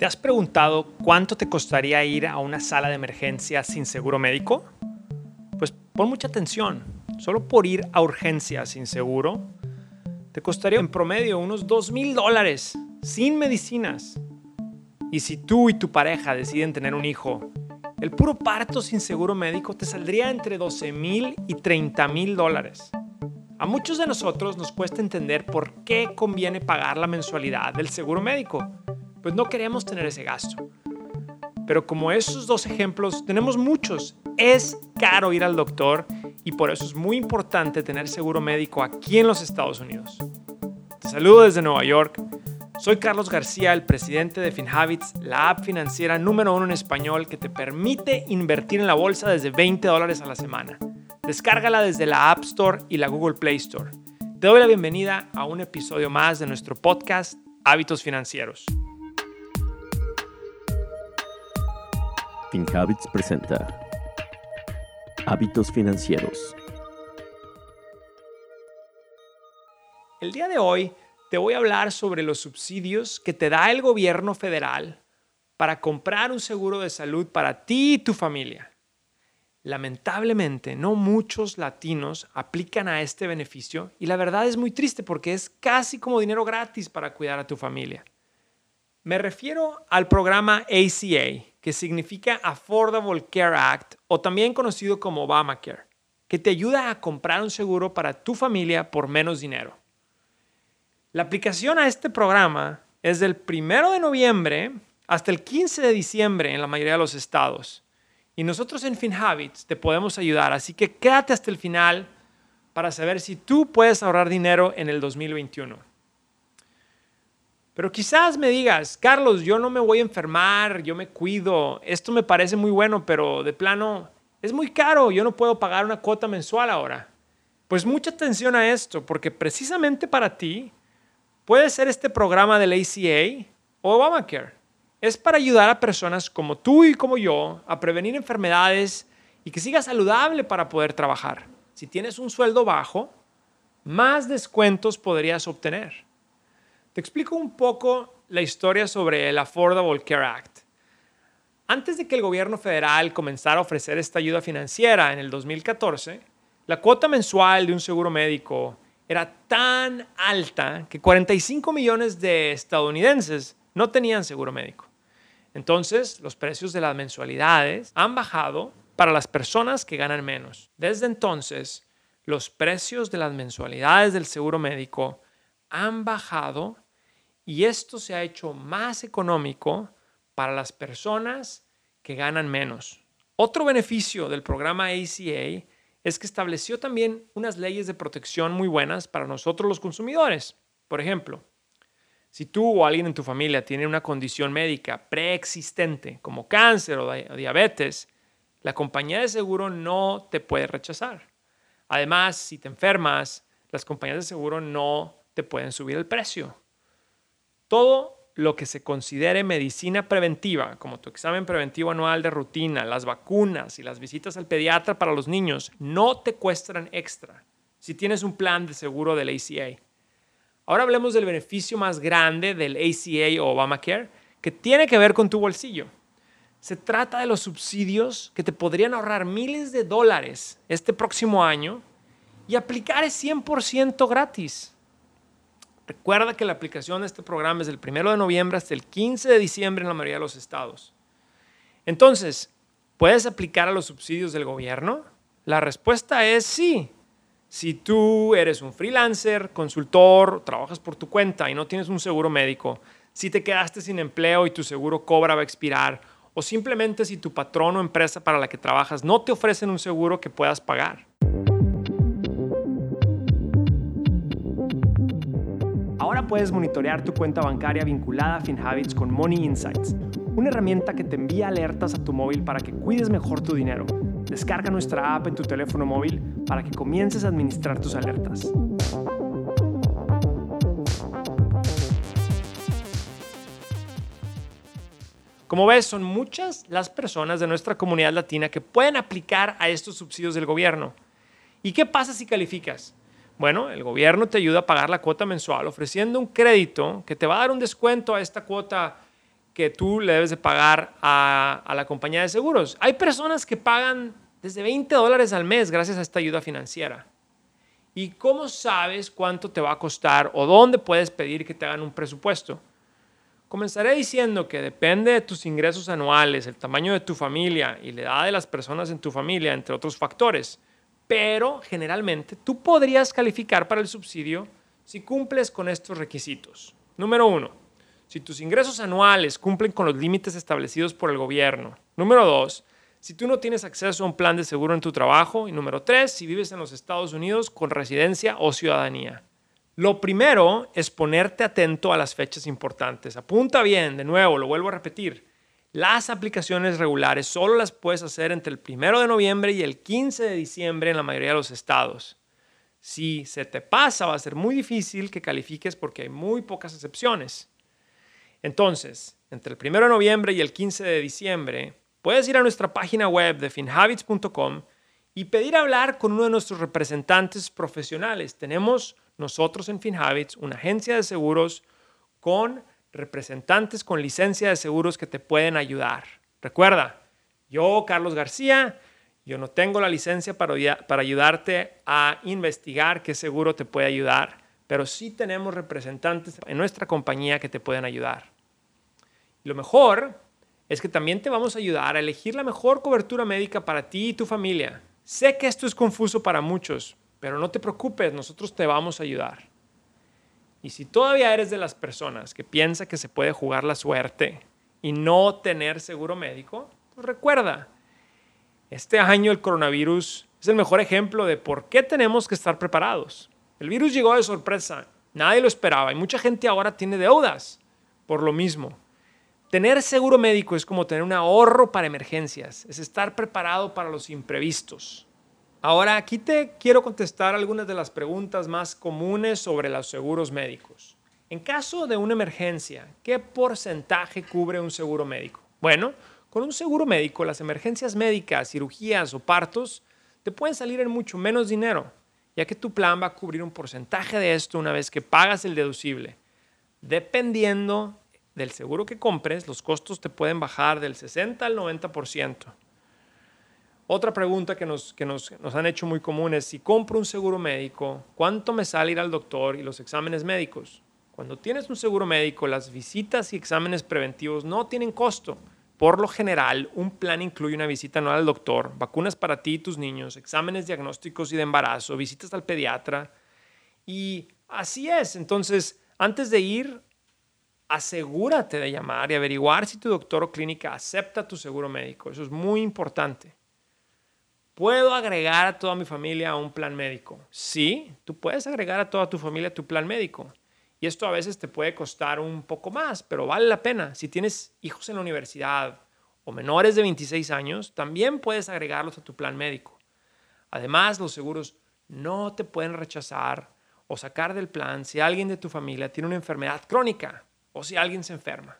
¿Te has preguntado cuánto te costaría ir a una sala de emergencia sin seguro médico? Pues pon mucha atención. Solo por ir a urgencias sin seguro, te costaría en promedio unos 2 mil dólares sin medicinas. Y si tú y tu pareja deciden tener un hijo, el puro parto sin seguro médico te saldría entre 12 mil y 30 mil dólares. A muchos de nosotros nos cuesta entender por qué conviene pagar la mensualidad del seguro médico pues no queremos tener ese gasto. Pero como esos dos ejemplos, tenemos muchos. Es caro ir al doctor y por eso es muy importante tener seguro médico aquí en los Estados Unidos. Te saludo desde Nueva York. Soy Carlos García, el presidente de FinHabits, la app financiera número uno en español que te permite invertir en la bolsa desde 20 dólares a la semana. Descárgala desde la App Store y la Google Play Store. Te doy la bienvenida a un episodio más de nuestro podcast Hábitos Financieros. FinHabits presenta Hábitos Financieros. El día de hoy te voy a hablar sobre los subsidios que te da el gobierno federal para comprar un seguro de salud para ti y tu familia. Lamentablemente, no muchos latinos aplican a este beneficio y la verdad es muy triste porque es casi como dinero gratis para cuidar a tu familia. Me refiero al programa ACA, que significa Affordable Care Act o también conocido como Obamacare, que te ayuda a comprar un seguro para tu familia por menos dinero. La aplicación a este programa es del 1 de noviembre hasta el 15 de diciembre en la mayoría de los estados. Y nosotros en FinHabits te podemos ayudar, así que quédate hasta el final para saber si tú puedes ahorrar dinero en el 2021. Pero quizás me digas, Carlos, yo no me voy a enfermar, yo me cuido, esto me parece muy bueno, pero de plano es muy caro, yo no puedo pagar una cuota mensual ahora. Pues mucha atención a esto, porque precisamente para ti puede ser este programa del ACA o Obamacare. Es para ayudar a personas como tú y como yo a prevenir enfermedades y que sigas saludable para poder trabajar. Si tienes un sueldo bajo, más descuentos podrías obtener. Te explico un poco la historia sobre el Affordable Care Act. Antes de que el gobierno federal comenzara a ofrecer esta ayuda financiera en el 2014, la cuota mensual de un seguro médico era tan alta que 45 millones de estadounidenses no tenían seguro médico. Entonces, los precios de las mensualidades han bajado para las personas que ganan menos. Desde entonces, los precios de las mensualidades del seguro médico han bajado y esto se ha hecho más económico para las personas que ganan menos. Otro beneficio del programa ACA es que estableció también unas leyes de protección muy buenas para nosotros los consumidores. Por ejemplo, si tú o alguien en tu familia tiene una condición médica preexistente como cáncer o diabetes, la compañía de seguro no te puede rechazar. Además, si te enfermas, las compañías de seguro no te pueden subir el precio. Todo lo que se considere medicina preventiva, como tu examen preventivo anual de rutina, las vacunas y las visitas al pediatra para los niños, no te cuestan extra si tienes un plan de seguro del ACA. Ahora hablemos del beneficio más grande del ACA o Obamacare, que tiene que ver con tu bolsillo. Se trata de los subsidios que te podrían ahorrar miles de dólares este próximo año y aplicar es 100% gratis. Recuerda que la aplicación de este programa es del 1 de noviembre hasta el 15 de diciembre en la mayoría de los estados. Entonces, ¿puedes aplicar a los subsidios del gobierno? La respuesta es sí. Si tú eres un freelancer, consultor, trabajas por tu cuenta y no tienes un seguro médico, si te quedaste sin empleo y tu seguro cobra va a expirar, o simplemente si tu patrón o empresa para la que trabajas no te ofrecen un seguro que puedas pagar. Puedes monitorear tu cuenta bancaria vinculada a FinHabits con Money Insights, una herramienta que te envía alertas a tu móvil para que cuides mejor tu dinero. Descarga nuestra app en tu teléfono móvil para que comiences a administrar tus alertas. Como ves, son muchas las personas de nuestra comunidad latina que pueden aplicar a estos subsidios del gobierno. ¿Y qué pasa si calificas? Bueno, el gobierno te ayuda a pagar la cuota mensual ofreciendo un crédito que te va a dar un descuento a esta cuota que tú le debes de pagar a, a la compañía de seguros. Hay personas que pagan desde 20 dólares al mes gracias a esta ayuda financiera. ¿Y cómo sabes cuánto te va a costar o dónde puedes pedir que te hagan un presupuesto? Comenzaré diciendo que depende de tus ingresos anuales, el tamaño de tu familia y la edad de las personas en tu familia, entre otros factores. Pero generalmente tú podrías calificar para el subsidio si cumples con estos requisitos. Número uno, si tus ingresos anuales cumplen con los límites establecidos por el gobierno. Número dos, si tú no tienes acceso a un plan de seguro en tu trabajo. Y número tres, si vives en los Estados Unidos con residencia o ciudadanía. Lo primero es ponerte atento a las fechas importantes. Apunta bien, de nuevo, lo vuelvo a repetir. Las aplicaciones regulares solo las puedes hacer entre el 1 de noviembre y el 15 de diciembre en la mayoría de los estados. Si se te pasa, va a ser muy difícil que califiques porque hay muy pocas excepciones. Entonces, entre el 1 de noviembre y el 15 de diciembre, puedes ir a nuestra página web de finhabits.com y pedir hablar con uno de nuestros representantes profesionales. Tenemos nosotros en FinHabits una agencia de seguros con representantes con licencia de seguros que te pueden ayudar. Recuerda, yo, Carlos García, yo no tengo la licencia para, para ayudarte a investigar qué seguro te puede ayudar, pero sí tenemos representantes en nuestra compañía que te pueden ayudar. Lo mejor es que también te vamos a ayudar a elegir la mejor cobertura médica para ti y tu familia. Sé que esto es confuso para muchos, pero no te preocupes, nosotros te vamos a ayudar. Y si todavía eres de las personas que piensa que se puede jugar la suerte y no tener seguro médico, pues recuerda, este año el coronavirus es el mejor ejemplo de por qué tenemos que estar preparados. El virus llegó de sorpresa, nadie lo esperaba y mucha gente ahora tiene deudas por lo mismo. Tener seguro médico es como tener un ahorro para emergencias, es estar preparado para los imprevistos. Ahora, aquí te quiero contestar algunas de las preguntas más comunes sobre los seguros médicos. En caso de una emergencia, ¿qué porcentaje cubre un seguro médico? Bueno, con un seguro médico, las emergencias médicas, cirugías o partos te pueden salir en mucho menos dinero, ya que tu plan va a cubrir un porcentaje de esto una vez que pagas el deducible. Dependiendo del seguro que compres, los costos te pueden bajar del 60 al 90%. Otra pregunta que, nos, que nos, nos, han hecho muy común es, si compro un seguro médico, ¿cuánto me sale ir al doctor y los exámenes médicos? Cuando tienes un seguro médico, las visitas y exámenes preventivos no tienen costo. Por lo general, un plan incluye una visita anual al doctor, vacunas para ti y tus niños, exámenes diagnósticos y de embarazo, visitas al pediatra. Y así es. Entonces, antes de ir asegúrate de llamar y averiguar si tu doctor o clínica acepta tu seguro médico. Eso es muy importante. ¿Puedo agregar a toda mi familia a un plan médico? Sí, tú puedes agregar a toda tu familia a tu plan médico. Y esto a veces te puede costar un poco más, pero vale la pena. Si tienes hijos en la universidad o menores de 26 años, también puedes agregarlos a tu plan médico. Además, los seguros no te pueden rechazar o sacar del plan si alguien de tu familia tiene una enfermedad crónica o si alguien se enferma.